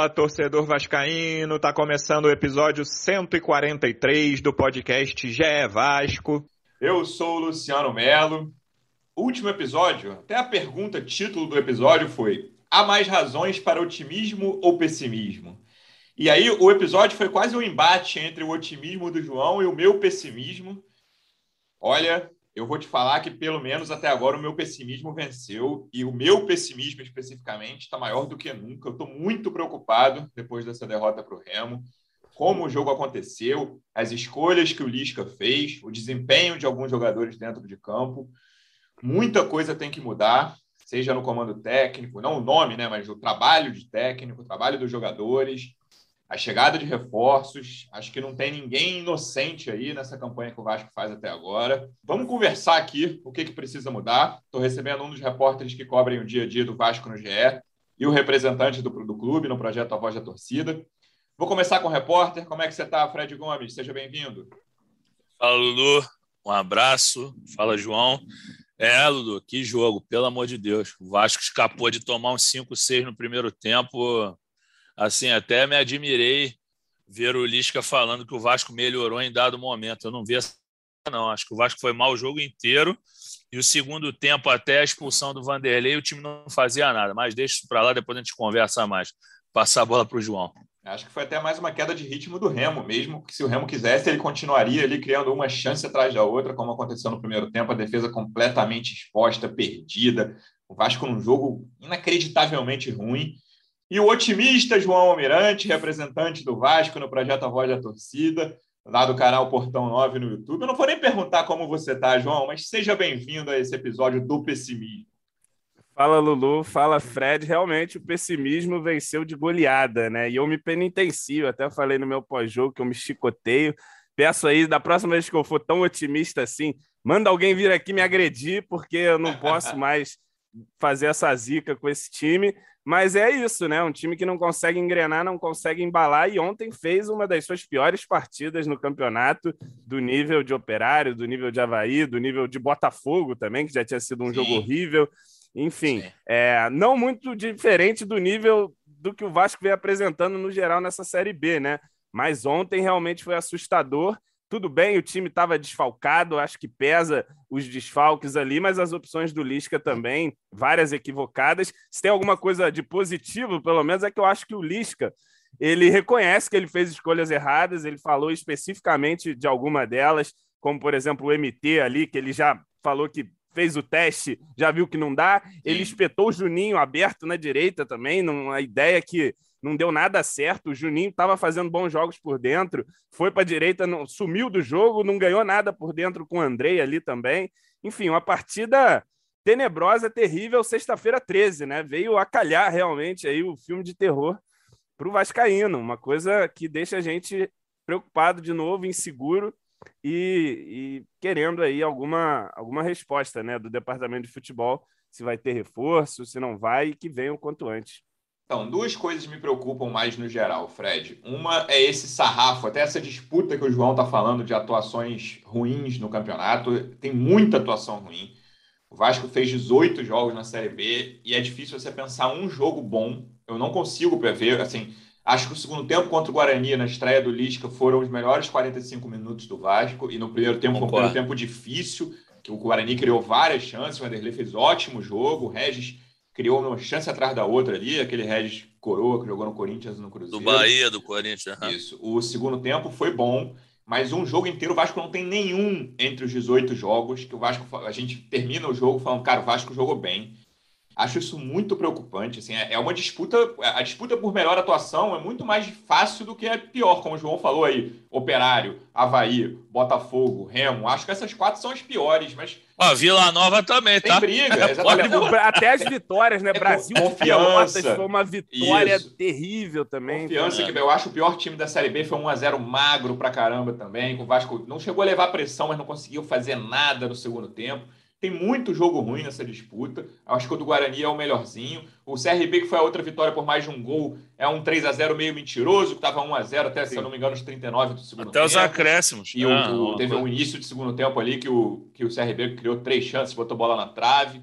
Fala, torcedor vascaíno, tá começando o episódio 143 do podcast GE Vasco. Eu sou o Luciano Melo. Último episódio, até a pergunta, título do episódio foi: há mais razões para otimismo ou pessimismo? E aí o episódio foi quase um embate entre o otimismo do João e o meu pessimismo. Olha, eu vou te falar que, pelo menos até agora, o meu pessimismo venceu. E o meu pessimismo, especificamente, está maior do que nunca. Eu estou muito preocupado depois dessa derrota para o Remo. Como o jogo aconteceu, as escolhas que o Lisca fez, o desempenho de alguns jogadores dentro de campo. Muita coisa tem que mudar, seja no comando técnico, não o nome, né, mas o trabalho de técnico, o trabalho dos jogadores a chegada de reforços. Acho que não tem ninguém inocente aí nessa campanha que o Vasco faz até agora. Vamos conversar aqui o que, que precisa mudar. Estou recebendo um dos repórteres que cobrem o dia a dia do Vasco no GE e o representante do, do clube no projeto A Voz da Torcida. Vou começar com o repórter. Como é que você está, Fred Gomes? Seja bem-vindo. Fala, Lulu. Um abraço. Fala, João. É, Lulu, que jogo, pelo amor de Deus. O Vasco escapou de tomar uns 5, 6 no primeiro tempo assim, até me admirei ver o Lisca falando que o Vasco melhorou em dado momento. Eu não vi essa, não. Acho que o Vasco foi mal o jogo inteiro. E o segundo tempo, até a expulsão do Vanderlei, o time não fazia nada. Mas deixa isso para lá, depois a gente conversa mais. Passar a bola para o João. Acho que foi até mais uma queda de ritmo do Remo, mesmo que se o Remo quisesse, ele continuaria ali criando uma chance atrás da outra, como aconteceu no primeiro tempo, a defesa completamente exposta, perdida. O Vasco num jogo inacreditavelmente ruim. E o otimista João Almirante, representante do Vasco no projeto A Voz da Torcida, lá do canal Portão 9 no YouTube. Eu não vou nem perguntar como você está, João, mas seja bem-vindo a esse episódio do pessimismo. Fala, Lulu. Fala, Fred. Realmente, o pessimismo venceu de goleada, né? E eu me penitencio. Até falei no meu pós-jogo que eu me chicoteio. Peço aí, da próxima vez que eu for tão otimista assim, manda alguém vir aqui me agredir, porque eu não posso mais fazer essa zica com esse time. Mas é isso, né? Um time que não consegue engrenar, não consegue embalar, e ontem fez uma das suas piores partidas no campeonato, do nível de Operário, do nível de Havaí, do nível de Botafogo também, que já tinha sido um Sim. jogo horrível. Enfim, é, não muito diferente do nível do que o Vasco vem apresentando no geral nessa Série B, né? Mas ontem realmente foi assustador tudo bem, o time estava desfalcado, acho que pesa os desfalques ali, mas as opções do Lisca também, várias equivocadas. Se tem alguma coisa de positivo, pelo menos, é que eu acho que o Lisca ele reconhece que ele fez escolhas erradas, ele falou especificamente de alguma delas, como por exemplo o MT ali, que ele já falou que fez o teste, já viu que não dá. Ele espetou o Juninho aberto na direita também, a ideia que não deu nada certo. O Juninho estava fazendo bons jogos por dentro, foi para a direita, não, sumiu do jogo, não ganhou nada por dentro com o Andrei ali também. Enfim, uma partida tenebrosa, terrível, sexta-feira 13, né? Veio acalhar realmente aí o filme de terror para o Vascaíno, uma coisa que deixa a gente preocupado de novo, inseguro e, e querendo aí alguma, alguma resposta né, do departamento de futebol, se vai ter reforço, se não vai, e que venham quanto antes. Então, duas coisas me preocupam mais no geral, Fred. Uma é esse sarrafo, até essa disputa que o João está falando de atuações ruins no campeonato. Tem muita atuação ruim. O Vasco fez 18 jogos na Série B e é difícil você pensar um jogo bom. Eu não consigo prever. Assim, acho que o segundo tempo contra o Guarani, na estreia do Lisca, foram os melhores 45 minutos do Vasco. E no primeiro tempo foi um tempo difícil, que o Guarani criou várias chances. O Vanderlei fez ótimo jogo. O Regis criou uma chance atrás da outra ali, aquele Regis Coroa que jogou no Corinthians no Cruzeiro. Do Bahia, do Corinthians. Uhum. Isso. O segundo tempo foi bom, mas um jogo inteiro o Vasco não tem nenhum entre os 18 jogos, que o Vasco a gente termina o jogo falando, cara, o Vasco jogou bem. Acho isso muito preocupante. Assim, é, é uma disputa. A disputa por melhor atuação é muito mais fácil do que é pior, como o João falou aí. Operário, Havaí, Botafogo, Remo. Acho que essas quatro são as piores, mas. A Vila Nova também, tá? Tem briga, exatamente. Até as vitórias, né? É, Brasil confiança. foi uma vitória isso. terrível também. Confiança, que eu acho o pior time da Série B foi um 1x0 magro pra caramba também. Com o Vasco não chegou a levar pressão, mas não conseguiu fazer nada no segundo tempo. Tem muito jogo ruim nessa disputa. Acho que o do Guarani é o melhorzinho. O CRB, que foi a outra vitória por mais de um gol, é um 3 a 0 meio mentiroso, que estava 1 a 0 até, Sim. se eu não me engano, os 39 do segundo até tempo. Até os acréscimos. E ah, o, o, teve um início de segundo tempo ali que o, que o CRB criou três chances, botou bola na trave.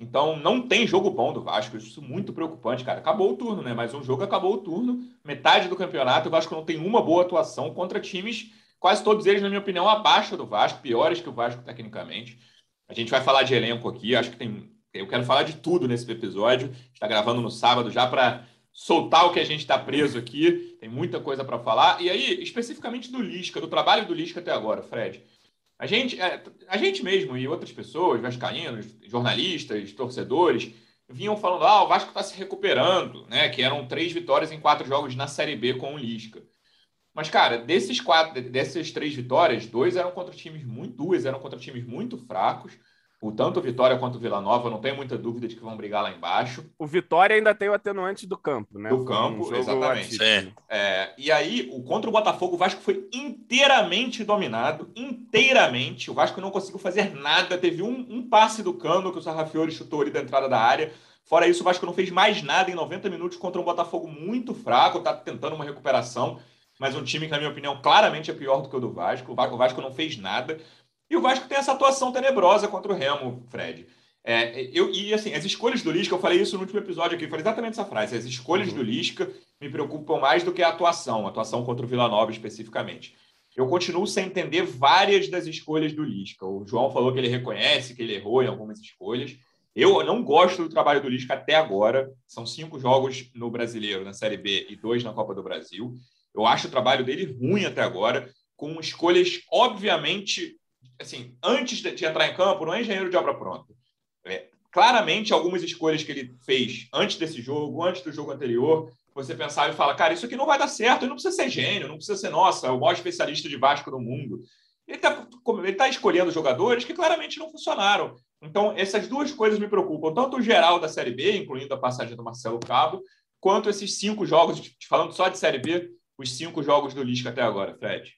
Então, não tem jogo bom do Vasco. Isso é muito preocupante, cara. Acabou o turno, né? Mas um jogo acabou o turno, metade do campeonato. O Vasco não tem uma boa atuação contra times, quase todos eles, na minha opinião, abaixo do Vasco, piores que o Vasco tecnicamente. A gente vai falar de elenco aqui. Acho que tem. Eu quero falar de tudo nesse episódio. Está gravando no sábado já para soltar o que a gente está preso aqui. Tem muita coisa para falar. E aí, especificamente do Lisca, do trabalho do Lisca até agora, Fred. A gente, é, a gente mesmo e outras pessoas, vascaínos, jornalistas, torcedores, vinham falando: ah, o Vasco está se recuperando, né? Que eram três vitórias em quatro jogos na Série B com o Lisca. Mas, cara, desses quatro, dessas três vitórias, dois eram contra times muito, duas eram contra times muito fracos. O tanto Vitória quanto Vila Nova, não tenho muita dúvida de que vão brigar lá embaixo. O Vitória ainda tem o atenuante do campo, né? Do campo, um exatamente. É, e aí, o contra o Botafogo, o Vasco foi inteiramente dominado, inteiramente. O Vasco não conseguiu fazer nada. Teve um, um passe do Cano que o Sarrafiori chutou ali da entrada da área. Fora isso, o Vasco não fez mais nada em 90 minutos contra um Botafogo muito fraco, tá tentando uma recuperação, mas um time que, na minha opinião, claramente é pior do que o do Vasco. O Vasco não fez nada. E o Vasco tem essa atuação tenebrosa contra o Remo, Fred. É, eu, e assim, as escolhas do Lisca, eu falei isso no último episódio aqui, eu falei exatamente essa frase. As escolhas uhum. do Lisca me preocupam mais do que a atuação, a atuação contra o Vila Nova especificamente. Eu continuo sem entender várias das escolhas do Lisca. O João falou que ele reconhece que ele errou em algumas escolhas. Eu não gosto do trabalho do Lisca até agora. São cinco jogos no Brasileiro, na Série B, e dois na Copa do Brasil. Eu acho o trabalho dele ruim até agora, com escolhas, obviamente, assim, antes de, entrar em campo, não é engenheiro de obra pronta. É, claramente, algumas escolhas que ele fez antes desse jogo, antes do jogo anterior, você pensava e fala, cara, isso aqui não vai dar certo, ele não precisa ser gênio, não precisa ser, nossa, o maior especialista de Vasco do mundo. Ele está tá escolhendo jogadores que claramente não funcionaram. Então, essas duas coisas me preocupam, tanto o geral da Série B, incluindo a passagem do Marcelo Cabo, quanto esses cinco jogos, falando só de Série B, os cinco jogos do Lisca até agora, Fred.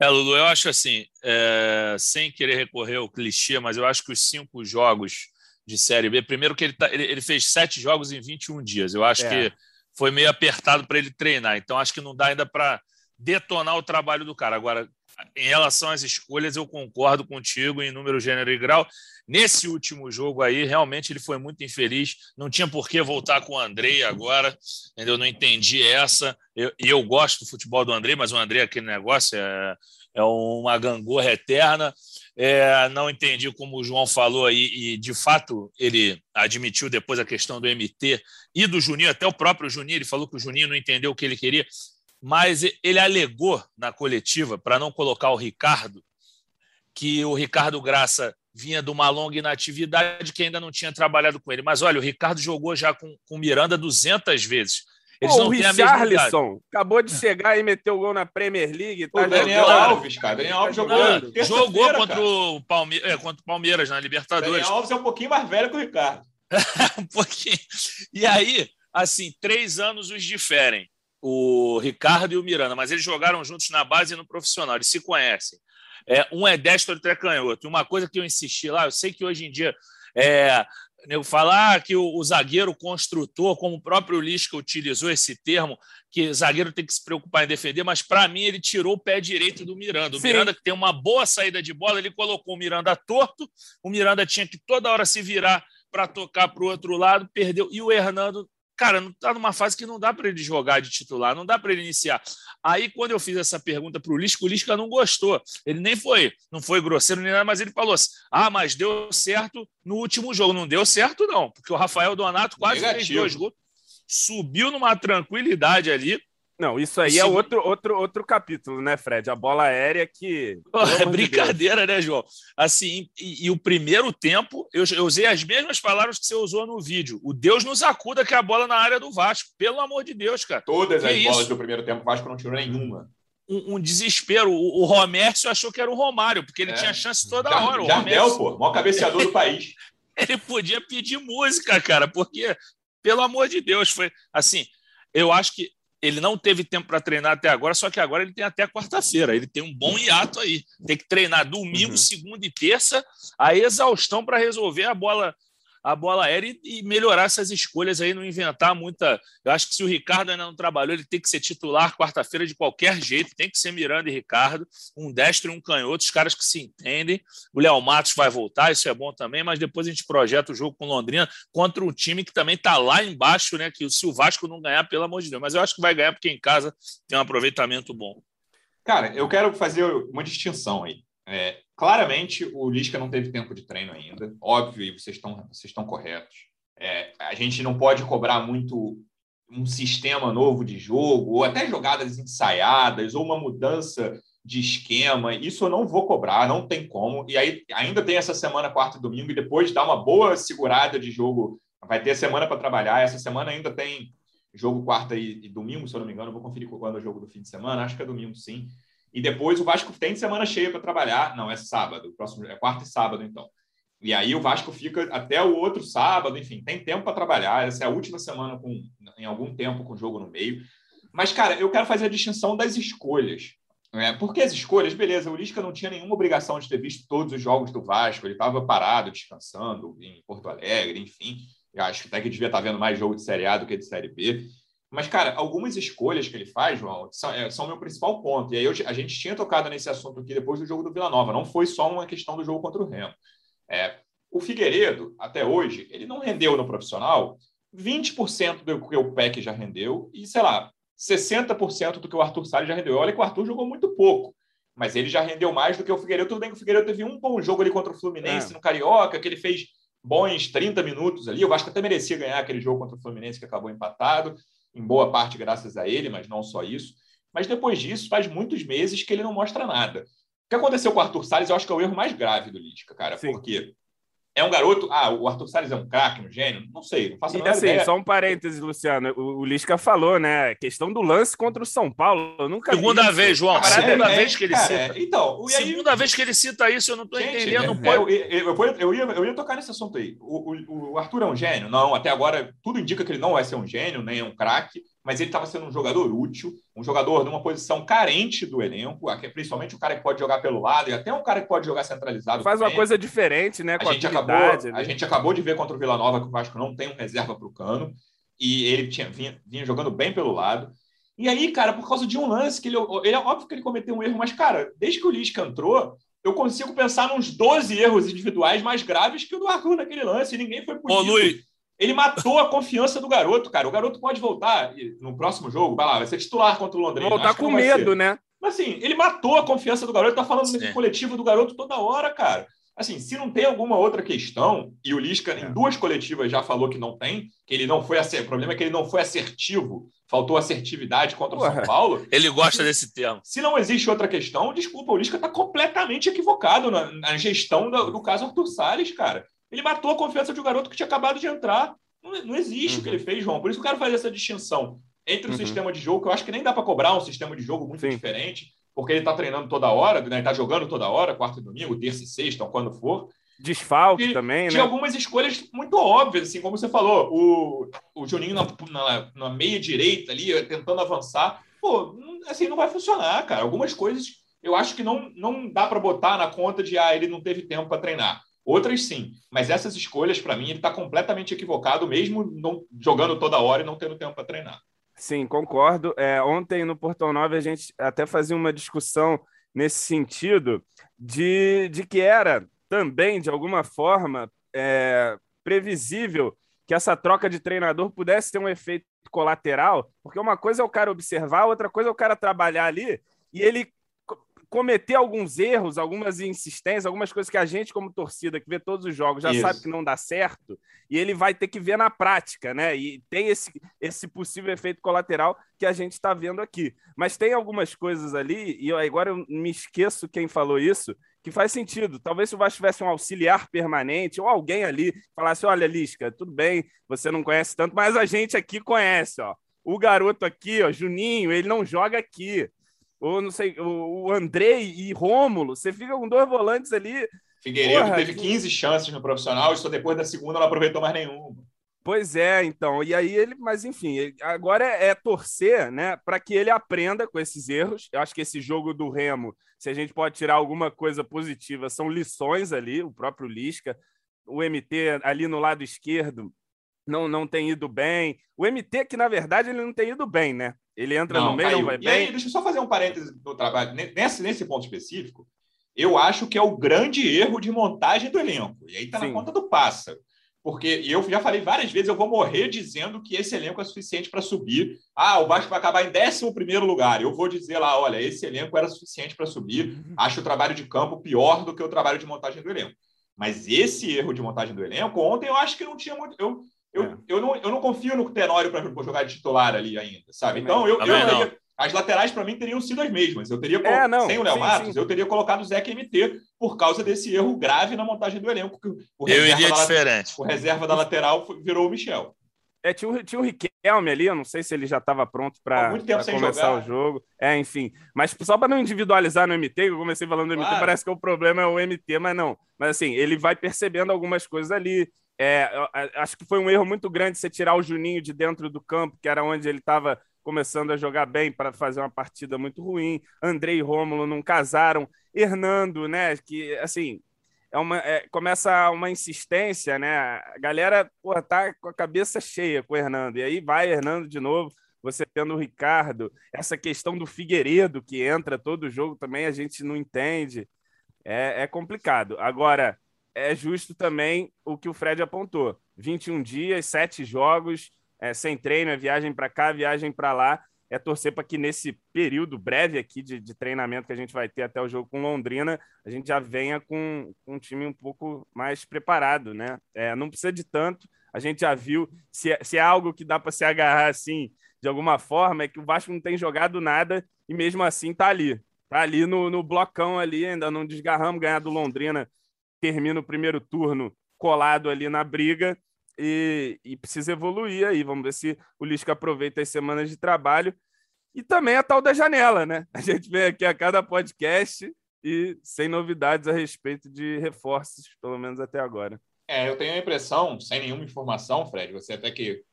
É, Lulu, eu acho assim, é, sem querer recorrer ao clichê, mas eu acho que os cinco jogos de Série B, primeiro que ele, tá, ele, ele fez sete jogos em 21 dias, eu acho é. que foi meio apertado para ele treinar, então acho que não dá ainda para detonar o trabalho do cara. Agora, em relação às escolhas, eu concordo contigo em número, gênero e grau. Nesse último jogo aí, realmente ele foi muito infeliz. Não tinha por que voltar com o Andrei agora, entendeu? Não entendi essa. E eu, eu, gosto do futebol do Andrei, mas o Andrei, aquele negócio, é, é uma gangorra eterna. É, não entendi como o João falou aí, e de fato ele admitiu depois a questão do MT e do Juninho, até o próprio Juninho, ele falou que o Juninho não entendeu o que ele queria, mas ele alegou na coletiva, para não colocar o Ricardo, que o Ricardo Graça vinha de uma longa inatividade que ainda não tinha trabalhado com ele. Mas olha, o Ricardo jogou já com o Miranda 200 vezes. Eles Pô, não o Richarlison acabou de chegar e meteu o gol na Premier League. Tá o Daniel jogando. Alves, cara. Daniel Alves jogou. jogou contra o, Palme é, contra o Palmeiras na Libertadores. Daniel Alves é um pouquinho mais velho que o Ricardo. um pouquinho. E aí, assim, três anos os diferem. O Ricardo e o Miranda, mas eles jogaram juntos na base e no profissional, eles se conhecem. É, um é destro, outro é canhoto. Uma coisa que eu insisti lá, eu sei que hoje em dia é, nego falar que o, o, zagueiro construtor, como o próprio Lisca utilizou esse termo, que zagueiro tem que se preocupar em defender, mas para mim ele tirou o pé direito do Miranda. O Sim. Miranda que tem uma boa saída de bola, ele colocou o Miranda torto, o Miranda tinha que toda hora se virar para tocar para o outro lado, perdeu. E o Hernando cara, não está numa fase que não dá para ele jogar de titular, não dá para ele iniciar. Aí, quando eu fiz essa pergunta para o Lisca, o Lisca não gostou. Ele nem foi, não foi grosseiro nem nada, mas ele falou assim: ah, mas deu certo no último jogo. Não deu certo, não, porque o Rafael Donato quase Negativo. fez dois gols, subiu numa tranquilidade ali. Não, isso aí é outro, outro, outro capítulo, né, Fred? A bola aérea que. é brincadeira, de né, João? Assim, e, e, o primeiro tempo, eu, eu, usei as mesmas palavras que você usou no vídeo. O Deus nos acuda que é a bola na área do Vasco. Pelo amor de Deus, cara. Todas que as bolas do primeiro tempo, o Vasco não tirou nenhuma. Um, um desespero. O, o Romércio achou que era o Romário, porque ele é. tinha chance toda Já, hora. O Jardel, Romércio... pô, maior cabeceador do país. ele podia pedir música, cara, porque, pelo amor de Deus, foi assim. Eu acho que ele não teve tempo para treinar até agora, só que agora ele tem até quarta-feira. Ele tem um bom hiato aí. Tem que treinar domingo, uhum. segunda e terça, a exaustão para resolver a bola a bola aérea e, e melhorar essas escolhas aí, não inventar muita. Eu acho que se o Ricardo ainda não trabalhou, ele tem que ser titular quarta-feira de qualquer jeito, tem que ser Miranda e Ricardo, um destro e um canhoto, os caras que se entendem. O Léo Matos vai voltar, isso é bom também, mas depois a gente projeta o jogo com Londrina contra um time que também está lá embaixo, né? Que se o Vasco não ganhar, pelo amor de Deus, mas eu acho que vai ganhar porque em casa tem um aproveitamento bom. Cara, eu quero fazer uma distinção aí. É, claramente, o Lisca não teve tempo de treino ainda. Óbvio, e vocês estão, vocês estão corretos. É, a gente não pode cobrar muito um sistema novo de jogo, ou até jogadas ensaiadas, ou uma mudança de esquema. Isso eu não vou cobrar, não tem como. E aí ainda tem essa semana, quarta e domingo, e depois dá uma boa segurada de jogo. Vai ter semana para trabalhar. Essa semana ainda tem jogo quarta e, e, domingo, se eu não me engano. Eu vou conferir quando é o jogo do fim de semana. Acho que é domingo, sim. E depois o Vasco tem semana cheia para trabalhar. Não, é sábado. Próximo é quarta e sábado, então. E aí o Vasco fica até o outro sábado, enfim, tem tempo para trabalhar. Essa é a última semana com em algum tempo com o jogo no meio. Mas, cara, eu quero fazer a distinção das escolhas. Né? Porque as escolhas, beleza, o Lisca não tinha nenhuma obrigação de ter visto todos os jogos do Vasco, ele estava parado, descansando em Porto Alegre, enfim. Eu acho que até que devia estar tá vendo mais jogo de Série A do que de Série B. Mas, cara, algumas escolhas que ele faz, João, são, é, são meu principal ponto. E aí eu, a gente tinha tocado nesse assunto aqui depois do jogo do Vila Nova. Não foi só uma questão do jogo contra o Remo. É, o Figueiredo, até hoje, ele não rendeu no profissional 20% do que o PEC já rendeu e, sei lá, 60% do que o Arthur Salles já rendeu. Olha que o Arthur jogou muito pouco, mas ele já rendeu mais do que o Figueiredo. Tudo bem que o Figueiredo teve um bom jogo ali contra o Fluminense é. no Carioca, que ele fez bons 30 minutos ali. Eu acho que até merecia ganhar aquele jogo contra o Fluminense que acabou empatado em boa parte graças a ele, mas não só isso. Mas depois disso, faz muitos meses que ele não mostra nada. O que aconteceu com o Arthur Salles, eu acho que é o erro mais grave do Lisca, cara, Sim. porque é um garoto. Ah, o Arthur Salles é um craque, um gênio? Não sei, não faço a assim, ideia. Só um parênteses, Luciano. O, o Lisca falou, né? Questão do lance contra o São Paulo. Eu nunca Segunda vez, João. Cara, segunda é, vez que ele cara, cita. É, então, aí... Segunda vez que ele cita isso, eu não estou entendendo. É, eu, eu, eu, ia, eu ia tocar nesse assunto aí. O, o, o Arthur é um gênio? Não, até agora tudo indica que ele não vai ser um gênio, nem é um craque mas ele estava sendo um jogador útil, um jogador numa posição carente do elenco, principalmente o cara que pode jogar pelo lado e até um cara que pode jogar centralizado. Faz uma coisa diferente, né? a, gente acabou, né? a gente acabou de ver contra o Vila Nova que o Vasco não tem um reserva para o cano e ele tinha, vinha, vinha, jogando bem pelo lado. E aí, cara, por causa de um lance que ele, ele é óbvio que ele cometeu um erro, mas cara, desde que o Lisca entrou, eu consigo pensar nos 12 erros individuais mais graves que o do Arthur naquele lance. E ninguém foi punido. Ô, Luiz, ele matou a confiança do garoto, cara. O garoto pode voltar no próximo jogo, vai lá, vai ser titular contra o Londrina. Voltar com medo, né? Mas assim, ele matou a confiança do garoto, tá falando nesse coletivo do garoto toda hora, cara. Assim, se não tem alguma outra questão, e o Lisca em é. duas coletivas já falou que não tem, que ele não foi o problema é que ele não foi assertivo, faltou assertividade contra o São Paulo. Ele gosta desse termo. Se não existe outra questão, desculpa, o Lisca está completamente equivocado na, na gestão do, do, caso Arthur Salles, cara. Ele matou a confiança de um garoto que tinha acabado de entrar. Não, não existe uhum. o que ele uhum. fez, João. Por isso que eu quero fazer essa distinção entre o uhum. sistema de jogo, que eu acho que nem dá para cobrar um sistema de jogo muito Sim. diferente, porque ele está treinando toda hora, né? está jogando toda hora, quarta e domingo, terça e sexta, ou quando for. Desfalque e, também, né? Tinha algumas escolhas muito óbvias, assim, como você falou, o, o Juninho na, na, na meia direita ali, tentando avançar. Pô, assim, não vai funcionar, cara. Algumas coisas eu acho que não, não dá para botar na conta de, ah, ele não teve tempo para treinar. Outras sim, mas essas escolhas, para mim, ele está completamente equivocado, mesmo não, jogando toda hora e não tendo tempo para treinar. Sim, concordo. É, ontem no Portão 9 a gente até fazia uma discussão nesse sentido de, de que era também, de alguma forma, é, previsível que essa troca de treinador pudesse ter um efeito colateral, porque uma coisa é o cara observar, outra coisa é o cara trabalhar ali e ele cometer alguns erros, algumas insistências, algumas coisas que a gente, como torcida, que vê todos os jogos, já Isso. sabe que não dá certo, e ele vai ter que ver na prática, né? E tem esse, esse possível efeito colateral que a gente está vendo aqui. Mas tem algumas coisas ali, e agora eu me esqueço quem falou isso, que faz sentido. Talvez se o Vasco tivesse um auxiliar permanente ou alguém ali falasse: olha, Lisca, tudo bem, você não conhece tanto, mas a gente aqui conhece, ó. O garoto aqui, ó, Juninho, ele não joga aqui ou não sei, o, Andrei e Rômulo, você fica com dois volantes ali. Figueiredo porra, teve 15 chances no profissional e só depois da segunda não aproveitou mais nenhuma. Pois é, então. E aí ele, mas enfim, agora é, é torcer, né, para que ele aprenda com esses erros. Eu acho que esse jogo do Remo, se a gente pode tirar alguma coisa positiva, são lições ali. O próprio Lisca o MT ali no lado esquerdo não, não tem ido bem. O MT, que na verdade ele não tem ido bem, né? Ele entra não, no meio, caiu. não vai e bem. Aí, deixa eu só fazer um parêntese no trabalho. Nesse, nesse ponto específico, eu acho que é o grande erro de montagem do elenco. E aí está na conta do pássaro. Porque eu já falei várias vezes, eu vou morrer dizendo que esse elenco é suficiente para subir. Ah, o Vasco vai acabar em 11 lugar. Eu vou dizer lá: olha, esse elenco era suficiente para subir. Acho o trabalho de campo pior do que o trabalho de montagem do elenco. Mas esse erro de montagem do elenco, ontem eu acho que não tinha muito. Eu, eu, é. eu, não, eu não confio no Tenório para jogar de titular ali ainda, sabe? Então, eu, eu, as laterais para mim teriam sido as mesmas. Eu teria é, não, sem o Léo Matos, sim. eu teria colocado o Zeca MT por causa desse erro grave na montagem do elenco. O eu iria diferente. O reserva da lateral virou o Michel. É, tinha o, tinha o Riquelme ali, eu não sei se ele já estava pronto para começar jogar. o jogo. É, enfim. Mas só para não individualizar no MT, eu comecei falando do claro. MT, parece que o problema é o MT, mas não. Mas assim, ele vai percebendo algumas coisas ali. É, acho que foi um erro muito grande você tirar o Juninho de dentro do campo, que era onde ele estava começando a jogar bem para fazer uma partida muito ruim. Andrei e Rômulo não casaram. Hernando, né? Que assim é uma, é, começa uma insistência, né? A galera porra, tá com a cabeça cheia com o Hernando. E aí vai Hernando de novo. Você tendo o Ricardo, essa questão do Figueiredo que entra todo jogo também a gente não entende. É, é complicado. Agora, é justo também o que o Fred apontou: 21 dias, sete jogos, é, sem treino, é viagem para cá, viagem para lá. É torcer para que nesse período breve aqui de, de, treinamento que a gente vai ter até o jogo com Londrina, a gente já venha com, com um time um pouco mais preparado, né? É, não precisa de tanto. A gente já viu se, é, se é algo que dá para se agarrar assim de alguma forma, é que o Vasco não tem jogado nada e mesmo assim tá ali. Tá ali no, no blocão ali, ainda não desgarramos, ganhar do Londrina termina o primeiro turno colado ali na briga e, e, precisa evoluir aí. Vamos ver se o Lisca aproveita as semanas de trabalho. E também a tal da janela, né? A gente vem aqui a cada podcast e sem novidades a respeito de reforços, pelo menos até agora. É, eu tenho a impressão, sem nenhuma informação, Fred, você até que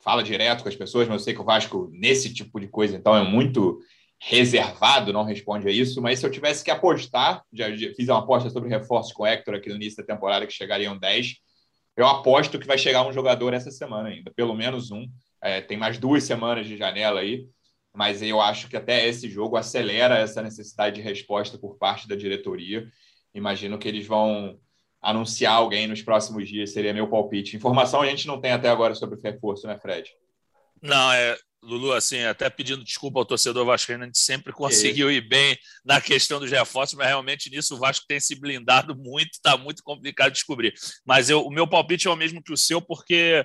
fala direto com as pessoas, mas eu sei que o Vasco, nesse tipo de coisa, então, é muito reservado, não responde a isso, mas se eu tivesse que apostar, já, fiz uma aposta sobre reforços com o Hector aqui no início da temporada, que chegariam 10, eu aposto que vai chegar um jogador essa semana ainda, pelo menos um. É, tem mais duas semanas de janela aí, mas eu acho que até esse jogo acelera essa necessidade de resposta por parte da diretoria. Imagino que eles vão anunciar alguém nos próximos dias, seria meu palpite. Informação a gente não tem até agora sobre o reforço, né, Fred? Não, é, Lulu, assim, até pedindo desculpa ao torcedor vascaíno, a gente sempre conseguiu ir bem na questão dos reforços, mas realmente nisso o Vasco tem se blindado muito, está muito complicado de descobrir. Mas eu, o meu palpite é o mesmo que o seu, porque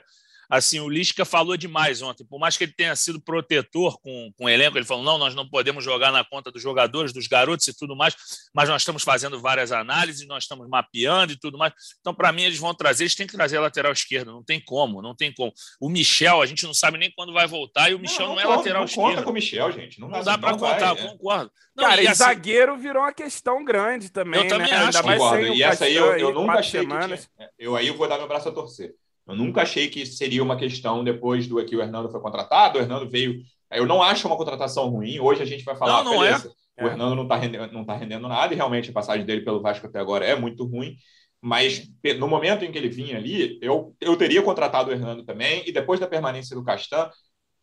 assim, o Lisca falou demais ontem. Por mais que ele tenha sido protetor com, com o elenco, ele falou: não, nós não podemos jogar na conta dos jogadores, dos garotos e tudo mais, mas nós estamos fazendo várias análises, nós estamos mapeando e tudo mais. Então, para mim, eles vão trazer, eles têm que trazer a lateral esquerda, não tem como, não tem como. O Michel, a gente não sabe nem quando vai voltar, e o Michel não, não, não é conta, lateral não esquerda. Não conta com o Michel, gente. Não, não dá para contar, vai, é. concordo. Não, Cara, e, assim, zagueiro virou uma questão grande também. Eu né? também acho. Ainda mais concordo. e essa aí eu, eu nunca achei semanas. que tinha. Eu aí eu vou dar meu braço a torcer. Eu nunca achei que seria uma questão depois do que o Hernando foi contratado. O Hernando veio. Eu não acho uma contratação ruim. Hoje a gente vai falar, não, não é. beleza, é. o Hernando não está rendendo, não tá rendendo nada, e realmente a passagem dele pelo Vasco até agora é muito ruim. Mas no momento em que ele vinha ali, eu, eu teria contratado o Hernando também, e depois da permanência do Castan,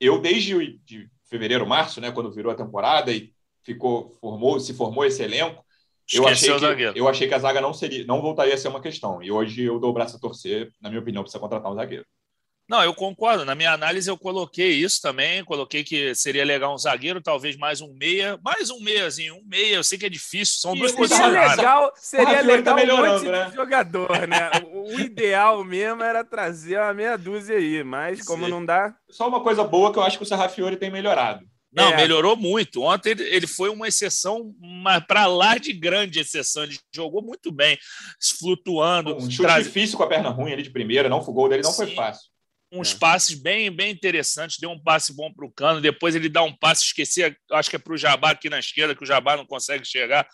eu desde de fevereiro, março, né, quando virou a temporada e ficou, formou, se formou esse elenco, eu achei, que, eu achei que a zaga não seria, não voltaria a ser uma questão. E hoje eu dou o braço a torcer, na minha opinião, precisa contratar um zagueiro. Não, eu concordo. Na minha análise, eu coloquei isso também. Coloquei que seria legal um zagueiro, talvez mais um meia, mais um meiazinho, um meia. Eu sei que é difícil, são e duas posições. Legal, seria legal tá um monte né? de jogador, né? o ideal mesmo era trazer uma meia dúzia aí, mas como Sim. não dá. Só uma coisa boa que eu acho que o Serrafiori tem melhorado. Não, é. melhorou muito. Ontem ele foi uma exceção, para lá de grande exceção. Ele jogou muito bem, flutuando. Um chute traz... difícil com a perna ruim ali de primeira, não, o gol dele não Sim. foi fácil. Uns é. passes bem, bem interessantes. Deu um passe bom para o Cano, depois ele dá um passe, esqueci, acho que é para o Jabá aqui na esquerda, que o Jabá não consegue chegar.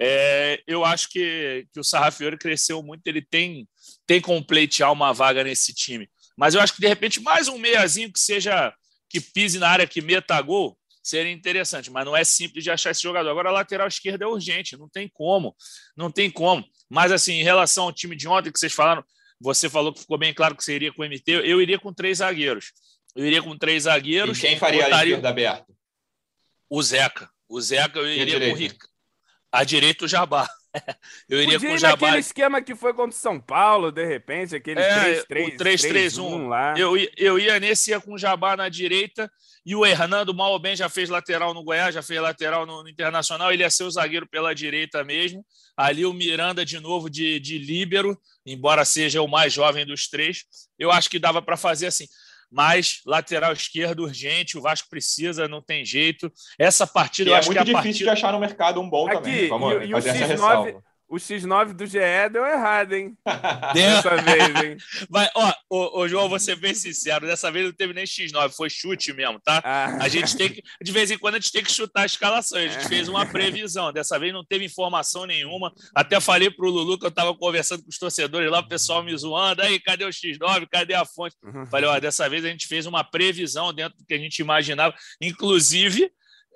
É, eu acho que, que o Sarrafiori cresceu muito, ele tem, tem como pleitear uma vaga nesse time. Mas eu acho que, de repente, mais um meiazinho que seja que pise na área, que meta gol, seria interessante, mas não é simples de achar esse jogador. Agora, a lateral esquerda é urgente, não tem como, não tem como. Mas, assim, em relação ao time de ontem que vocês falaram, você falou que ficou bem claro que você iria com o MT, eu iria com três zagueiros. Eu iria com três zagueiros. E quem faria botaria... a esquerda aberta? O Zeca. O Zeca, eu iria com o Rick. A direita, o Jabá. Eu iria Podia com o Jabá. aquele esquema que foi contra o São Paulo, de repente, aquele é, 3-3-1 lá. Eu, eu ia nesse, ia com o Jabá na direita e o Hernando mal ou bem já fez lateral no Goiás, já fez lateral no, no, Internacional, ele ia ser o zagueiro pela direita mesmo. Ali o Miranda de novo de, de líbero, embora seja o mais jovem dos três. Eu acho que dava para fazer assim mas lateral esquerdo urgente, o Vasco precisa, não tem jeito. Essa partida que eu é acho muito que é difícil partida... de achar no mercado um bom Aqui, também. Vamos e, e fazer essa ressalva. O X9 do GE deu errado, hein? Dessa vez, hein? Mas, ó, ô, ô, João, vou ser bem sincero, dessa vez não teve nem X9, foi chute mesmo, tá? Ah. A gente tem que, de vez em quando, a gente tem que chutar a escalação. A gente fez uma previsão. Dessa vez não teve informação nenhuma. Até falei pro Lulu que eu tava conversando com os torcedores lá, o pessoal me zoando. Aí, cadê o X9? Cadê a fonte? Uhum. Falei, ó, dessa vez a gente fez uma previsão dentro do que a gente imaginava. Inclusive,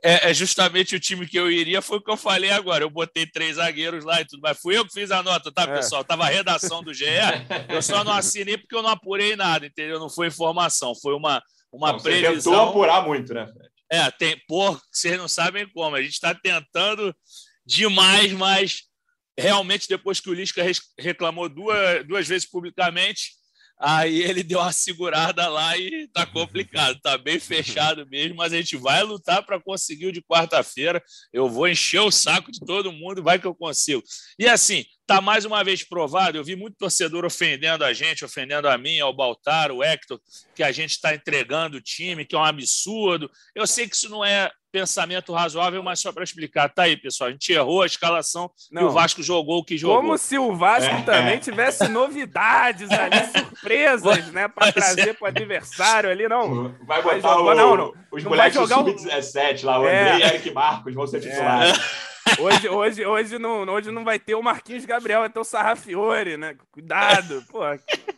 é, é, justamente o time que eu iria, foi o que eu falei agora. Eu botei três zagueiros lá e tudo, mas fui eu que fiz a nota, tá, é. pessoal? Tava a redação do GE, eu só não assinei porque eu não apurei nada, entendeu? Não foi informação, foi uma, uma não, previsão. Você tentou apurar muito, né, Fred? É, tem, pô, vocês não sabem como. A gente está tentando demais, mas realmente, depois que o Lisca reclamou duas, duas vezes publicamente, Aí ele deu uma segurada lá e tá complicado, tá bem fechado mesmo, mas a gente vai lutar para conseguir o de quarta-feira. Eu vou encher o saco de todo mundo, vai que eu consigo. E assim, tá mais uma vez provado. Eu vi muito torcedor ofendendo a gente, ofendendo a mim, ao Baltar, o Hector, que a gente está entregando o time, que é um absurdo. Eu sei que isso não é pensamento razoável, mas só para explicar. Tá aí, pessoal. A gente errou a escalação não. e o Vasco jogou o que jogou. Como se o Vasco é. também tivesse novidades ali, surpresas, né? Para trazer é. para o adversário ali, não. Vai botar o, não, não. os não moleques do Sub-17 lá, o é. André e Eric Marcos vão ser titulares. É. Hoje, hoje, hoje, não, hoje não vai ter o Marquinhos Gabriel, vai ter o Sarrafiore, né? Cuidado, pô.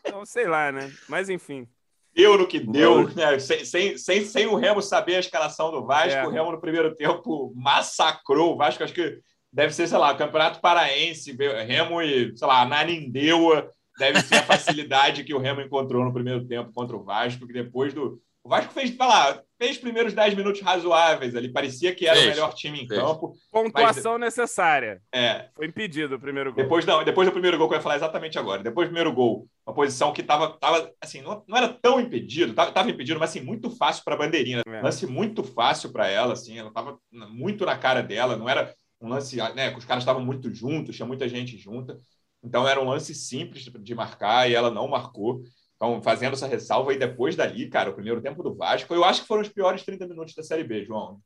Então, sei lá, né? Mas enfim deu no que deu, né? sem, sem, sem, sem, o Remo saber a escalação do Vasco, é. o Remo no primeiro tempo massacrou o Vasco, acho que deve ser, sei lá, Campeonato Paraense, Remo e, sei lá, Nanindeua, deve ser a facilidade que o Remo encontrou no primeiro tempo contra o Vasco, que depois do... O Vasco fez, vai lá, fez os primeiros 10 minutos razoáveis ali, parecia que era fez, o melhor time em fez. campo. Pontuação mas... necessária. É. Foi impedido o primeiro gol. Depois, não, depois do primeiro gol, que eu ia falar exatamente agora. Depois do primeiro gol, uma posição que estava, tava, assim, não, não, era tão impedido, estava impedido, mas assim, muito fácil para a bandeirinha. É. Lance muito fácil para ela, assim, ela estava muito na cara dela, não era um lance, né, os caras estavam muito juntos, tinha muita gente junta. Então era um lance simples de marcar e ela não marcou. Então, fazendo essa ressalva aí depois dali, cara, o primeiro tempo do Vasco, eu acho que foram os piores 30 minutos da Série B, João.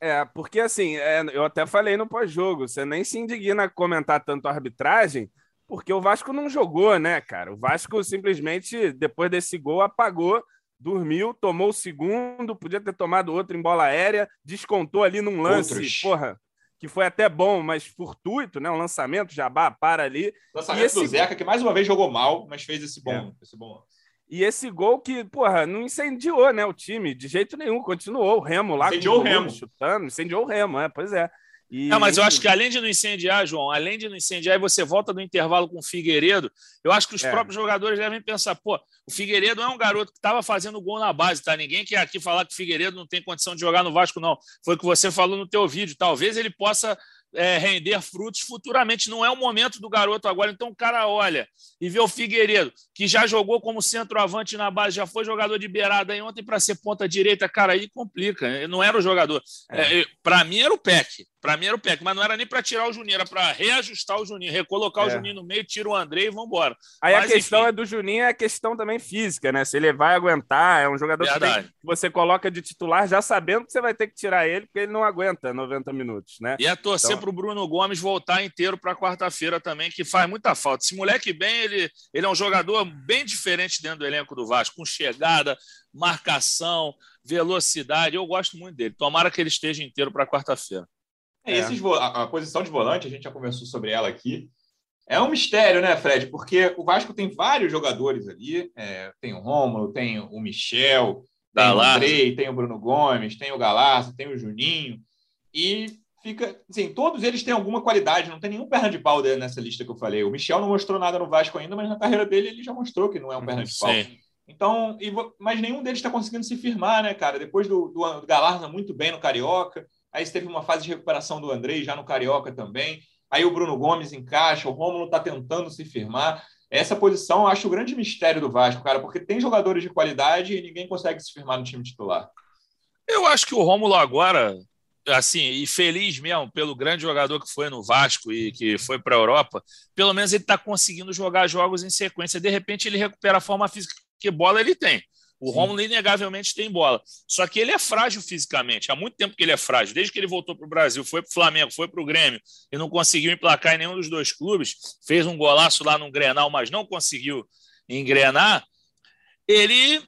É, porque assim, é, eu até falei no pós-jogo, você nem se indigna a comentar tanto a arbitragem, porque o Vasco não jogou, né, cara? O Vasco simplesmente, depois desse gol, apagou, dormiu, tomou o segundo, podia ter tomado outro em bola aérea, descontou ali num lance, Outros. porra, que foi até bom, mas fortuito, né? Um lançamento, Jabá para ali. Lançamento esse... do Zeca, que mais uma vez jogou mal, mas fez esse bom, é. esse bom lance. E esse gol que, porra, não incendiou, né, o time, de jeito nenhum. Continuou o Remo lá. Incendiou o Remo. Chutando, incendiou o Remo, é, pois é. E... Não, mas eu acho que além de não incendiar, João, além de não incendiar, e você volta no intervalo com o Figueiredo, eu acho que os é. próprios jogadores devem pensar, pô, o Figueiredo é um garoto que estava fazendo gol na base, tá? Ninguém quer aqui falar que o Figueiredo não tem condição de jogar no Vasco, não. Foi o que você falou no teu vídeo. Talvez ele possa é, render frutos futuramente. Não é o momento do garoto agora. Então o cara olha e vê o Figueiredo, que já jogou como centroavante na base, já foi jogador de beirada aí ontem para ser ponta direita. Cara, aí complica. Não era o jogador. É. É, para mim era o Peck. Para mim era o PEC, mas não era nem para tirar o Juninho, era para reajustar o Juninho, recolocar é. o Juninho no meio, tira o André e vambora. Aí mas, a questão enfim... é do Juninho, é a questão também física, né? Se ele vai aguentar, é um jogador que, tem, que, você coloca de titular já sabendo que você vai ter que tirar ele, porque ele não aguenta 90 minutos, né? E é torcer então... para o Bruno Gomes voltar inteiro para quarta-feira também, que faz muita falta. Esse moleque bem, ele, ele é um jogador bem diferente dentro do elenco do Vasco, com chegada, marcação, velocidade. Eu gosto muito dele. Tomara que ele esteja inteiro para quarta-feira. É. Esses, a, a, posição de volante, a gente já conversou sobre ela aqui. É um mistério, né, Fred? Porque o Vasco tem vários jogadores ali. É, tem o Rômulo, tem o Michel, Tem o Andrei, tem o Bruno Gomes, tem o Galarza, tem o Juninho. E fica. Assim, todos eles têm alguma qualidade, não tem nenhum perna de pau nessa lista que eu falei. O Michel não mostrou nada no Vasco ainda, mas na carreira dele ele já mostrou que não é um perna de pau. Sim. Então, e, mas nenhum deles está conseguindo se firmar, né, cara? Depois do, do, do Galarza muito bem no Carioca, aí teve uma fase de recuperação do Andrei já no Carioca também. Aí o Bruno Gomes encaixa, o Rômulo está tentando se firmar. Essa posição eu acho o grande mistério do Vasco, cara, porque tem jogadores de qualidade e ninguém consegue se firmar no time titular. Eu acho que o Rômulo agora assim, e feliz mesmo pelo grande jogador que foi no Vasco e que foi para a Europa, pelo menos ele está conseguindo jogar jogos em sequência. De repente ele recupera a forma física, que bola ele tem. O Romulo inegavelmente tem bola. Só que ele é frágil fisicamente. Há muito tempo que ele é frágil. Desde que ele voltou para o Brasil, foi para o Flamengo, foi para o Grêmio e não conseguiu emplacar em nenhum dos dois clubes. Fez um golaço lá no Grenal, mas não conseguiu engrenar. Ele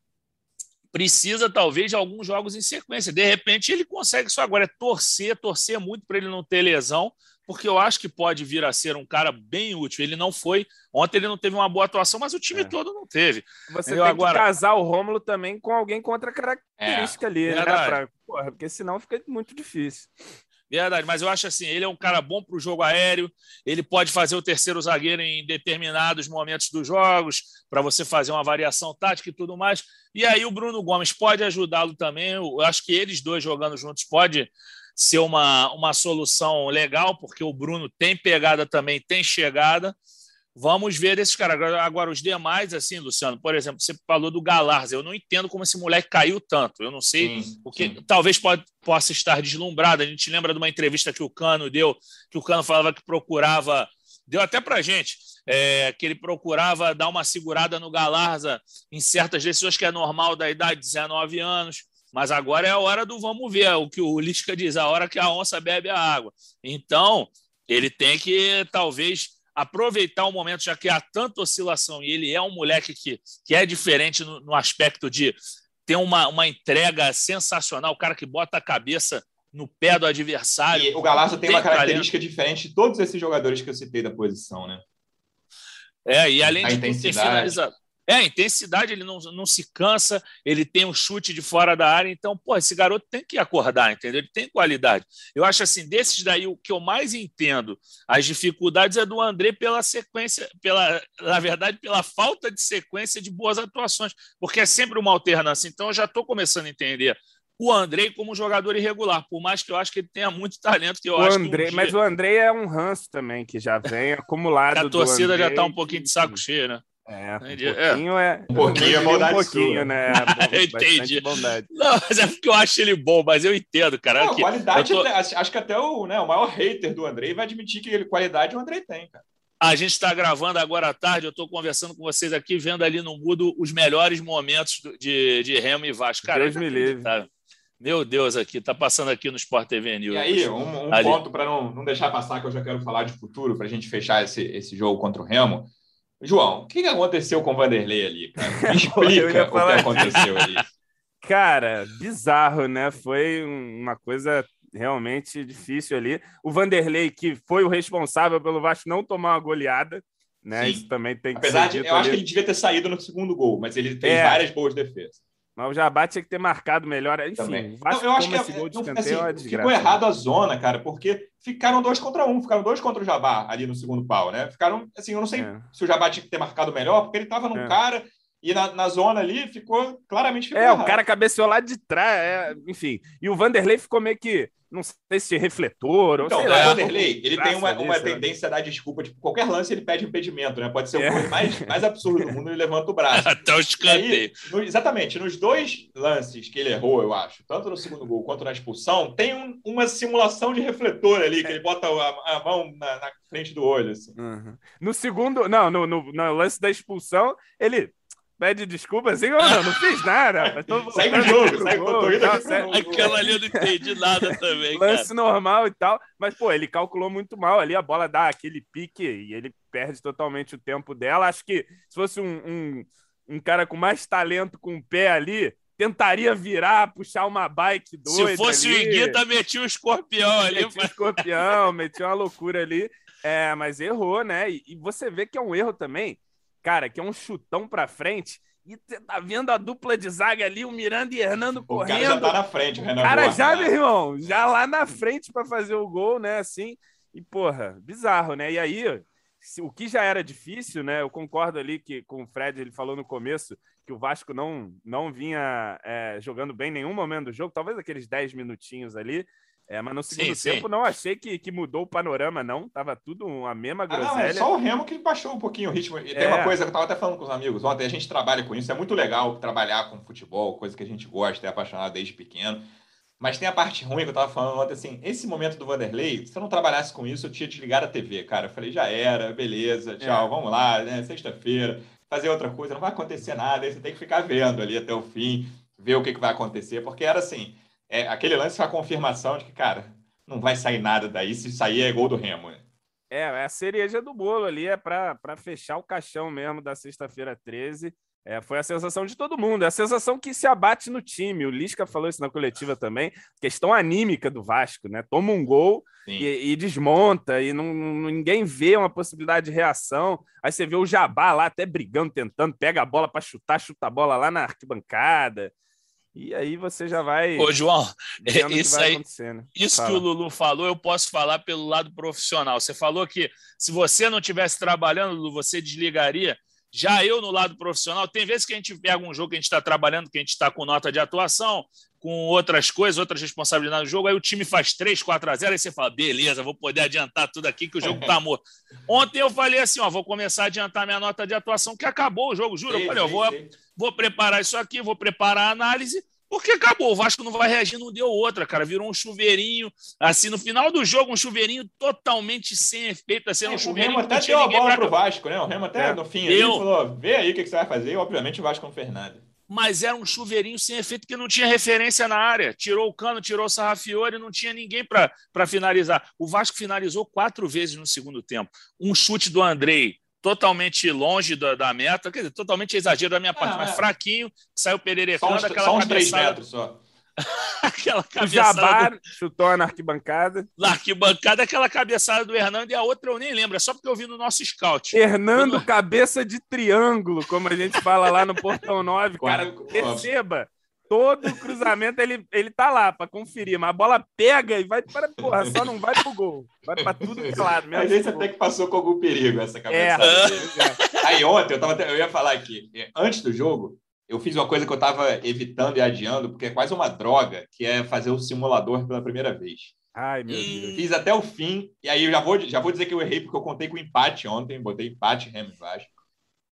precisa talvez de alguns jogos em sequência. De repente ele consegue isso agora é torcer, torcer muito para ele não ter lesão, porque eu acho que pode vir a ser um cara bem útil. Ele não foi, ontem ele não teve uma boa atuação, mas o time é. todo não teve. Você eu tem agora... que casar o Rômulo também com alguém com outra característica é, ali, né? Pra... Porra, porque senão fica muito difícil. Verdade, mas eu acho assim, ele é um cara bom para o jogo aéreo, ele pode fazer o terceiro zagueiro em determinados momentos dos jogos, para você fazer uma variação tática e tudo mais. E aí o Bruno Gomes pode ajudá-lo também. Eu acho que eles dois jogando juntos pode ser uma, uma solução legal, porque o Bruno tem pegada também, tem chegada. Vamos ver esses caras. Agora, agora, os demais, assim, Luciano, por exemplo, você falou do Galarza. Eu não entendo como esse moleque caiu tanto. Eu não sei sim, o que. Sim. Talvez pode, possa estar deslumbrado. A gente lembra de uma entrevista que o Cano deu, que o Cano falava que procurava. Deu até pra gente. É, que ele procurava dar uma segurada no Galarza em certas decisões que é normal da idade, 19 anos. Mas agora é a hora do vamos ver, o que o Lisca diz, a hora que a onça bebe a água. Então, ele tem que talvez aproveitar o momento, já que há tanta oscilação, e ele é um moleque que, que é diferente no, no aspecto de ter uma, uma entrega sensacional, o cara que bota a cabeça no pé do adversário. E o Galassa tem, tem, uma característica talento. diferente de todos esses jogadores que eu citei da posição, né? É, e além a de tudo, tem finalizado. É, a intensidade, ele não, não se cansa, ele tem um chute de fora da área, então, pô, esse garoto tem que acordar, entendeu? Ele tem qualidade. Eu acho assim, desses daí, o que eu mais entendo, as dificuldades é do André pela sequência, pela, na verdade, pela falta de sequência de boas atuações, porque é sempre uma alternância. Então, eu já estou começando a entender o André como jogador irregular, por mais que eu acho que ele tenha muito talento, que eu o acho André, que um Mas o André é um ranço também, que já vem acumulado. a torcida já está um pouquinho de saco cheio, né? É, um pouquinho é. Um pouquinho é bondade. Um pouquinho, né? eu entendi. Não, mas é porque eu acho ele bom, mas eu entendo, cara. Não, qualidade, tô... acho que até o, né, o maior hater do Andrei vai admitir que ele, qualidade o Andrei tem, cara. A gente está gravando agora à tarde, eu estou conversando com vocês aqui, vendo ali no mudo os melhores momentos de, de Remo e Vasco. Cara, Deus me livre. Meu Deus, aqui, tá passando aqui no Sport TV News. E aí, um, um ponto para não, não deixar passar, que eu já quero falar de futuro, para a gente fechar esse, esse jogo contra o Remo. João, o que aconteceu com o Vanderlei ali, cara? Me explica o que aconteceu ali. Cara, bizarro, né? Foi uma coisa realmente difícil ali. O Vanderlei, que foi o responsável pelo Vasco não tomar uma goleada, né? Sim. Isso também tem que Apesar ser de, eu ali. acho que ele devia ter saído no segundo gol, mas ele fez é. várias boas defesas. Mas o Jabá tinha que ter marcado melhor. Enfim, Também. Vasco não, eu acho que esse é, gol de assim, é ficou errado a zona, cara, porque ficaram dois contra um, ficaram dois contra o Jabá ali no segundo pau, né? Ficaram, assim, eu não sei é. se o Jabá tinha que ter marcado melhor, porque ele tava num é. cara e na, na, zona ali ficou claramente. Ficou é, errado. o cara cabeceou lá de trás, é, enfim. E o Vanderlei ficou meio que não sei se refletor então, ou sei lá. O Vanderlei, ele tem uma, uma tendência a dar desculpa. Tipo, qualquer lance ele pede impedimento, né? Pode ser o é. mais, mais absurdo do mundo, ele levanta o braço. Até o escanteio. No, exatamente. Nos dois lances que ele errou, eu acho, tanto no segundo gol quanto na expulsão, tem um, uma simulação de refletor ali, que ele bota a, a mão na, na, frente do olho. Assim. Uhum. No segundo, não, no, no, no lance da expulsão, ele pede desculpa assim, eu não, não fiz nada. Sai do jogo, sai com Aquela ali eu não entendi nada também. Lance cara. normal e tal, mas pô, ele calculou muito mal ali, a bola dá aquele pique e ele perde totalmente o tempo dela. Acho que se fosse um, um, um cara com mais talento com o pé ali, tentaria virar, puxar uma bike doida. Se fosse ali. o Iguita, metia o escorpião ali. Metia o escorpião, metia uma loucura ali. É, mas errou, né? E, e você vê que é um erro também cara, que é um chutão pra frente. E você tá vendo a dupla de zaga ali, o Miranda e Hernando correndo. O cara já tá na frente, o Renan. O cara já, meu irmão, já lá na frente para fazer o gol, né? Assim. E, porra, bizarro, né? E aí, o que já era difícil, né? Eu concordo ali que com o Fred, ele falou no começo que o Vasco não, não vinha é, jogando bem em nenhum momento do jogo, talvez aqueles 10 minutinhos ali. É, mas no segundo sim, tempo sim. não achei que, que mudou o panorama, não. Tava tudo a mesma groselha. Ah, não, é só o Remo que baixou um pouquinho o ritmo. E é. tem uma coisa que eu tava até falando com os amigos ontem, a gente trabalha com isso, é muito legal trabalhar com futebol, coisa que a gente gosta, é apaixonado desde pequeno. Mas tem a parte ruim que eu tava falando ontem, assim, esse momento do Vanderlei, se eu não trabalhasse com isso, eu tinha desligado a TV, cara. Eu falei, já era, beleza, tchau, é. vamos lá, né? Sexta-feira, fazer outra coisa, não vai acontecer nada, aí você tem que ficar vendo ali até o fim, ver o que, que vai acontecer, porque era assim, é, aquele lance foi a confirmação de que, cara, não vai sair nada daí. Se sair, é gol do Remo. Né? É, é a cereja do bolo ali, é para fechar o caixão mesmo da sexta-feira 13. É, foi a sensação de todo mundo, é a sensação que se abate no time. O Lisca falou isso na coletiva também. Questão anímica do Vasco, né? Toma um gol e, e, desmonta, e não, ninguém vê uma possibilidade de reação. Aí você vê o Jabá lá até brigando, tentando, pega a bola para chutar, chuta a bola lá na arquibancada. E aí você já vai. Ô, João, isso que aí, isso Fala. que o Lulu falou, eu posso falar pelo lado profissional. Você falou que se você não estivesse trabalhando, Lulu, você desligaria. Já eu, no lado profissional, tem vezes que a gente pega um jogo que a gente está trabalhando, que a gente está com nota de atuação, com outras coisas, outras responsabilidades no jogo, aí o time faz 3, 4 a 0, aí você fala, beleza, vou poder adiantar tudo aqui que o jogo tá morto. Ontem eu falei assim, ó, vou começar a adiantar minha nota de atuação, que acabou o jogo, juro. Sim, eu falei, sim, eu vou, vou preparar isso aqui, vou preparar a análise, porque acabou, o Vasco não vai reagir, não deu outra, cara. Virou um chuveirinho, assim, no final do jogo, um chuveirinho totalmente sem efeito, assim, é, um chuveirinho. O Remo até deu a bola pra... pro Vasco, né? O Remo até é. no fim ali falou: vê aí o que você vai fazer, e obviamente o Vasco não fez nada mas era um chuveirinho sem efeito que não tinha referência na área. Tirou o cano, tirou o Sarrafiore, não tinha ninguém para finalizar. O Vasco finalizou quatro vezes no segundo tempo. Um chute do Andrei totalmente longe da, da, meta, quer dizer, totalmente exagero da minha parte, mas é. fraquinho, saiu pererecando, só aquela só uns três metros só. aquela cabeçada. O do... chutou na arquibancada. Na arquibancada, aquela cabeçada do Hernando e a outra eu nem lembro, é só porque eu vi no nosso scout. Hernando, cabeça de triângulo, como a gente fala lá no Portão 9, cara. Perceba, todo cruzamento ele, ele tá lá para conferir, mas a bola pega e vai para porra, só não vai pro gol. Vai para tudo que é lado. A gente até que passou com algum perigo essa cabeçada. É. Aí ontem eu, tava, eu ia falar aqui, antes do jogo, eu fiz uma coisa que eu estava evitando e adiando, porque é quase uma droga, que é fazer o simulador pela primeira vez. Ai, meu Deus. Fiz até o fim, e aí eu já vou, já vou dizer que eu errei, porque eu contei com empate ontem, botei empate, Remo e Vasco.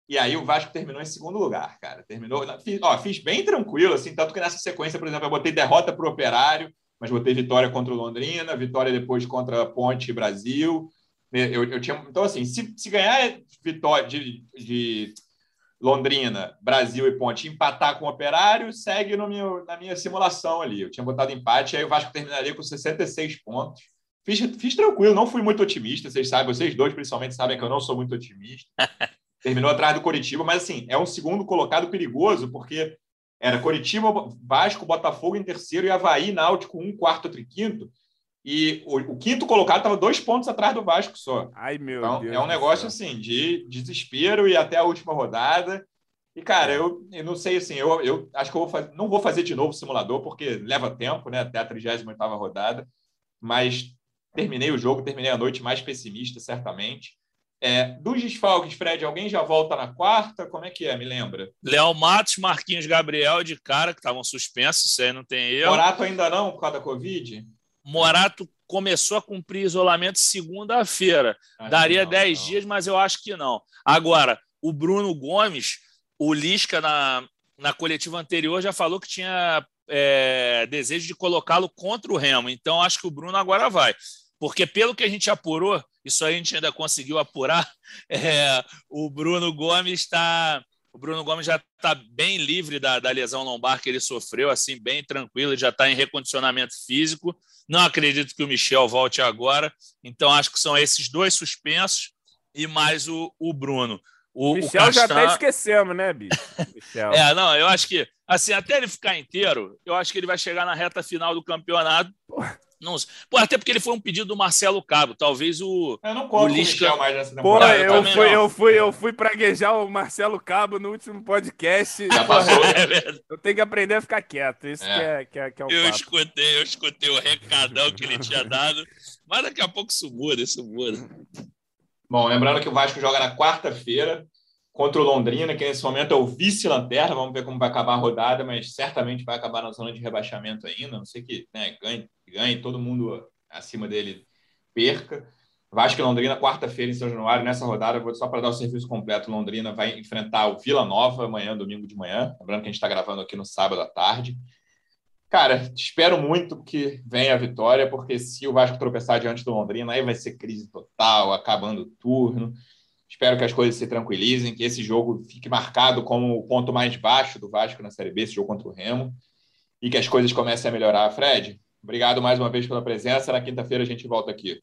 E aí o Vasco terminou em segundo lugar, cara. Terminou. Fiz, ó, fiz bem tranquilo, assim, tanto que nessa sequência, por exemplo, eu botei derrota para o Operário, mas botei vitória contra o Londrina, vitória depois contra a Ponte Brasil. Eu, eu tinha, então, assim, se, se ganhar vitória de, de Londrina, Brasil e Ponte empatar com o Operário, segue no meu, na minha simulação ali. Eu tinha botado empate, aí o Vasco terminaria com 66 pontos. Fiz, fiz tranquilo, não fui muito otimista, vocês sabem, vocês dois principalmente sabem que eu não sou muito otimista. Terminou atrás do Coritiba, mas assim, é um segundo colocado perigoso, porque era Coritiba, Vasco, Botafogo em terceiro e Havaí, Náutico, um quarto, outro quinto. E o, o quinto colocado estava dois pontos atrás do Vasco só. Ai, meu então, Deus. É um negócio assim de desespero e até a última rodada. E, cara, é. eu, eu não sei assim, eu, eu acho que eu vou fazer, não vou fazer de novo o simulador, porque leva tempo, né? Até a 38 rodada. Mas terminei o jogo, terminei a noite mais pessimista, certamente. É, dos desfalques, Fred, alguém já volta na quarta? Como é que é? Me lembra? Léo Matos, Marquinhos Gabriel de cara, que estavam suspensos, isso aí não tem erro. Morato ainda não, por causa da Covid? Morato começou a cumprir isolamento segunda-feira. Daria 10 dias, mas eu acho que não. Agora, o Bruno Gomes, o Lisca, na, na coletiva anterior, já falou que tinha é, desejo de colocá-lo contra o Remo. Então, acho que o Bruno agora vai. Porque, pelo que a gente apurou, isso aí a gente ainda conseguiu apurar, é, o Bruno Gomes está o Bruno Gomes já está bem livre da, da, lesão lombar que ele sofreu, assim, bem tranquilo, já está em recondicionamento físico. Não acredito que o Michel volte agora. Então, acho que são esses dois suspensos e mais o, o Bruno. O, Michel o Castan... já até esquecemos, né, bicho? é, não, eu acho que, assim, até ele ficar inteiro, eu acho que ele vai chegar na reta final do campeonato Não, pô, até porque ele foi um pedido do Marcelo Cabo. Talvez o. Eu não conto o Lisca... o mais nessa temporada. Pô, eu, eu fui, eu, fui, eu fui praguejar o Marcelo Cabo no último podcast. Já passou. É eu tenho que aprender a ficar quieto. Isso é. Que, é, que, é, que é o Eu papo. escutei, eu escutei o recadão que ele tinha dado. Mas daqui a pouco isso muda, isso muda. Bom, lembrando que o Vasco joga na quarta-feira contra o Londrina, que nesse momento é o vice-lanterna. Vamos ver como vai acabar a rodada, mas certamente vai acabar na zona de rebaixamento ainda. Não sei que né, ganhe, ganhe todo mundo acima dele perca. Vasco e Londrina, quarta-feira em São Januário. Nessa rodada, vou só para dar o serviço completo, Londrina vai enfrentar o Vila Nova amanhã, domingo de manhã. Lembrando que a gente está gravando aqui no sábado à tarde. Cara, espero muito que venha a vitória, porque se o Vasco tropeçar diante do Londrina, aí vai ser crise total, acabando o turno. Espero que as coisas se tranquilizem, que esse jogo fique marcado como o ponto mais baixo do Vasco na Série B, esse jogo contra o Remo, e que as coisas comecem a melhorar. Fred, Obrigado mais uma vez pela presença. Na quinta-feira a gente volta aqui.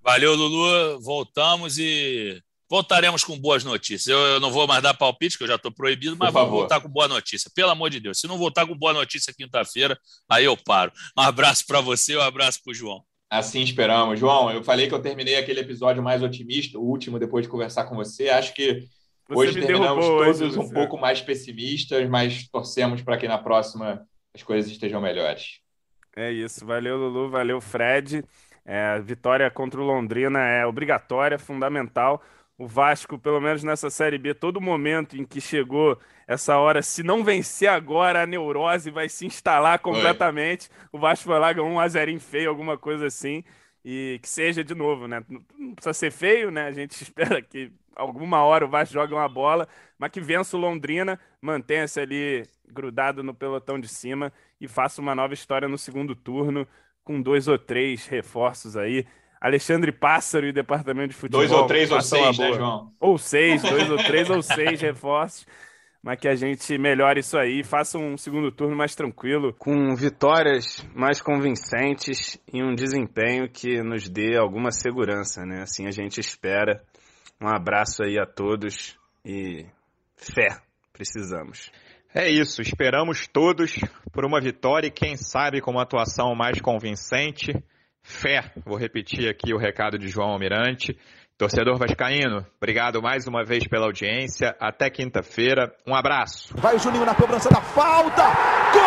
Valeu, Lulu. Voltamos e voltaremos com boas notícias. Eu, eu não vou mais dar palpite, que eu já estou proibido, mas vou voltar com boa notícia. Pelo amor de Deus. Se não voltar com boa notícia quinta-feira, aí eu paro. Um abraço para você, um abraço para o João. Assim esperamos. João, eu falei que eu terminei aquele episódio mais otimista, o último, depois de conversar com você. Acho que você hoje terminamos todos hoje, um pouco mais pessimistas, mas torcemos para que na próxima as coisas estejam melhores. É isso. Valeu, Lulu. Valeu, Fred. É, a vitória contra o Londrina é obrigatória, fundamental. O Vasco, pelo menos nessa Série B, todo momento em que chegou essa hora, se não vencer agora, a neurose vai se instalar completamente. O Vasco vai lá, ganhou um azerinho feio, alguma coisa assim. E que seja de novo, né? Não precisa ser feio, né? A gente espera que alguma hora o Vasco jogue uma bola, mas que vença o Londrina, mantenha-se ali grudado no pelotão de cima e faça uma nova história no segundo turno com dois ou três reforços aí. Alexandre Pássaro e Departamento de Futebol. Dois ou três ou seis, né, João? Ou seis, dois ou três ou seis reforços. Mas que a gente melhore isso aí, faça um segundo turno mais tranquilo. Com vitórias mais convincentes e um desempenho que nos dê alguma segurança, né? Assim a gente espera. Um abraço aí a todos e fé, precisamos. É isso, esperamos todos por uma vitória e quem sabe com uma atuação mais convincente. Fé, vou repetir aqui o recado de João Almirante. Torcedor Vascaíno, obrigado mais uma vez pela audiência. Até quinta-feira. Um abraço. Vai o Juninho na cobrança da falta. Gol!